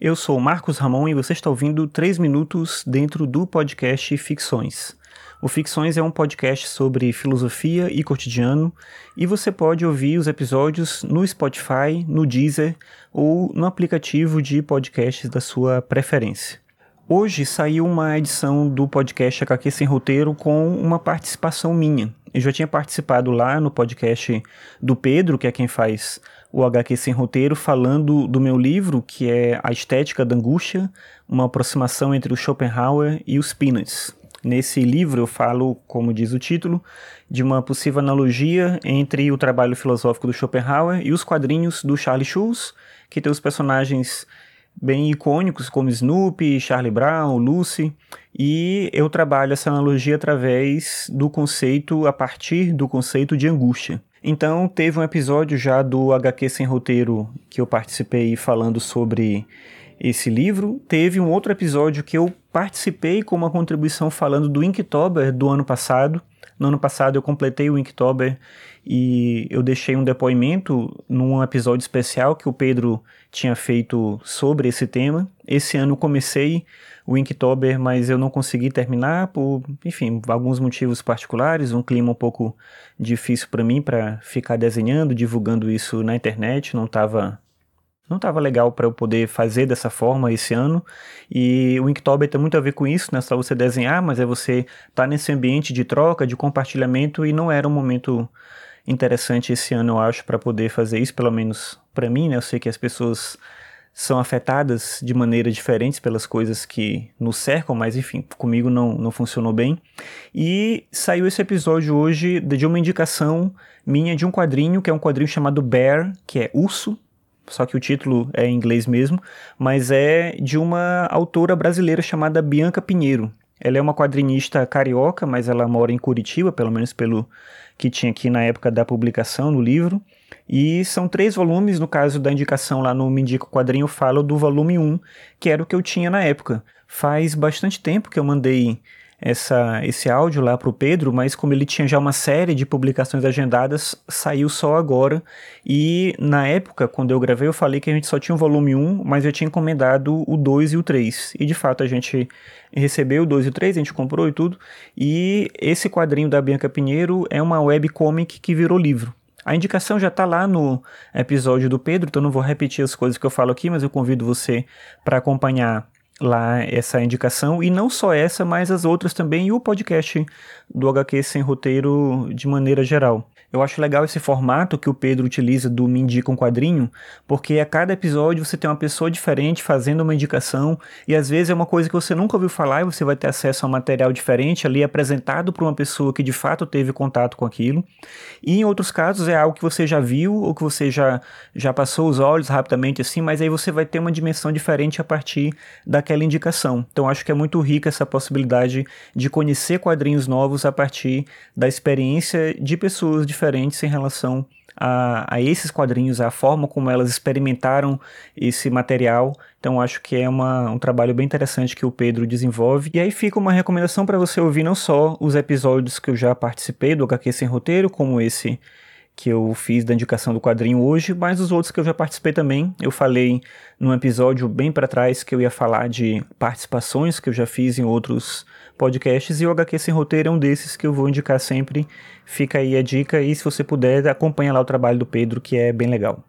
Eu sou Marcos Ramon e você está ouvindo 3 minutos dentro do podcast Ficções. O Ficções é um podcast sobre filosofia e cotidiano e você pode ouvir os episódios no Spotify, no Deezer ou no aplicativo de podcasts da sua preferência. Hoje saiu uma edição do podcast HQ Sem Roteiro com uma participação minha. Eu já tinha participado lá no podcast do Pedro, que é quem faz o HQ Sem Roteiro, falando do meu livro, que é A Estética da Angústia, uma aproximação entre o Schopenhauer e os Peanuts. Nesse livro eu falo, como diz o título, de uma possível analogia entre o trabalho filosófico do Schopenhauer e os quadrinhos do Charlie Schulz, que tem os personagens bem icônicos como Snoopy, Charlie Brown, Lucy, e eu trabalho essa analogia através do conceito, a partir do conceito de angústia. Então, teve um episódio já do HQ Sem Roteiro que eu participei falando sobre esse livro. Teve um outro episódio que eu participei com uma contribuição falando do Inktober do ano passado. No ano passado eu completei o Inktober e eu deixei um depoimento num episódio especial que o Pedro tinha feito sobre esse tema. Esse ano comecei o Inktober, mas eu não consegui terminar por, enfim, alguns motivos particulares, um clima um pouco difícil para mim para ficar desenhando, divulgando isso na internet, não estava não estava legal para eu poder fazer dessa forma esse ano. E o Inktober tem muito a ver com isso, não é só você desenhar, mas é você estar tá nesse ambiente de troca, de compartilhamento, e não era um momento interessante esse ano, eu acho, para poder fazer isso, pelo menos para mim, né? Eu sei que as pessoas são afetadas de maneiras diferentes pelas coisas que nos cercam, mas enfim, comigo não, não funcionou bem. E saiu esse episódio hoje de uma indicação minha de um quadrinho, que é um quadrinho chamado Bear, que é urso, só que o título é em inglês mesmo, mas é de uma autora brasileira chamada Bianca Pinheiro. Ela é uma quadrinista carioca, mas ela mora em Curitiba, pelo menos pelo que tinha aqui na época da publicação no livro. E são três volumes, no caso da indicação lá no Me Indica o Quadrinho, falo do volume 1, que era o que eu tinha na época. Faz bastante tempo que eu mandei essa, esse áudio lá para o Pedro, mas como ele tinha já uma série de publicações agendadas, saiu só agora. E na época, quando eu gravei, eu falei que a gente só tinha o volume 1, mas eu tinha encomendado o 2 e o 3. E de fato a gente recebeu o 2 e o 3, a gente comprou e tudo. E esse quadrinho da Bianca Pinheiro é uma webcomic que virou livro. A indicação já está lá no episódio do Pedro, então não vou repetir as coisas que eu falo aqui, mas eu convido você para acompanhar lá essa indicação, e não só essa, mas as outras também, e o podcast do HQ Sem Roteiro de maneira geral. Eu acho legal esse formato que o Pedro utiliza do Me Indica um Quadrinho, porque a cada episódio você tem uma pessoa diferente fazendo uma indicação, e às vezes é uma coisa que você nunca ouviu falar e você vai ter acesso a um material diferente ali apresentado por uma pessoa que de fato teve contato com aquilo. E em outros casos é algo que você já viu ou que você já, já passou os olhos rapidamente assim, mas aí você vai ter uma dimensão diferente a partir daquela indicação. Então acho que é muito rica essa possibilidade de conhecer quadrinhos novos a partir da experiência de pessoas diferentes diferentes em relação a, a, esses quadrinhos, a forma como elas experimentaram esse material. Então acho que é uma, um trabalho bem interessante que o Pedro desenvolve. E aí fica uma recomendação para você ouvir não só os episódios que eu já participei do HQ Sem Roteiro, como esse que eu fiz da indicação do quadrinho hoje, mas os outros que eu já participei também. Eu falei num episódio bem para trás que eu ia falar de participações que eu já fiz em outros podcasts e o HQ Sem Roteiro é um desses que eu vou indicar sempre. Fica aí a dica e se você puder, acompanha lá o trabalho do Pedro que é bem legal.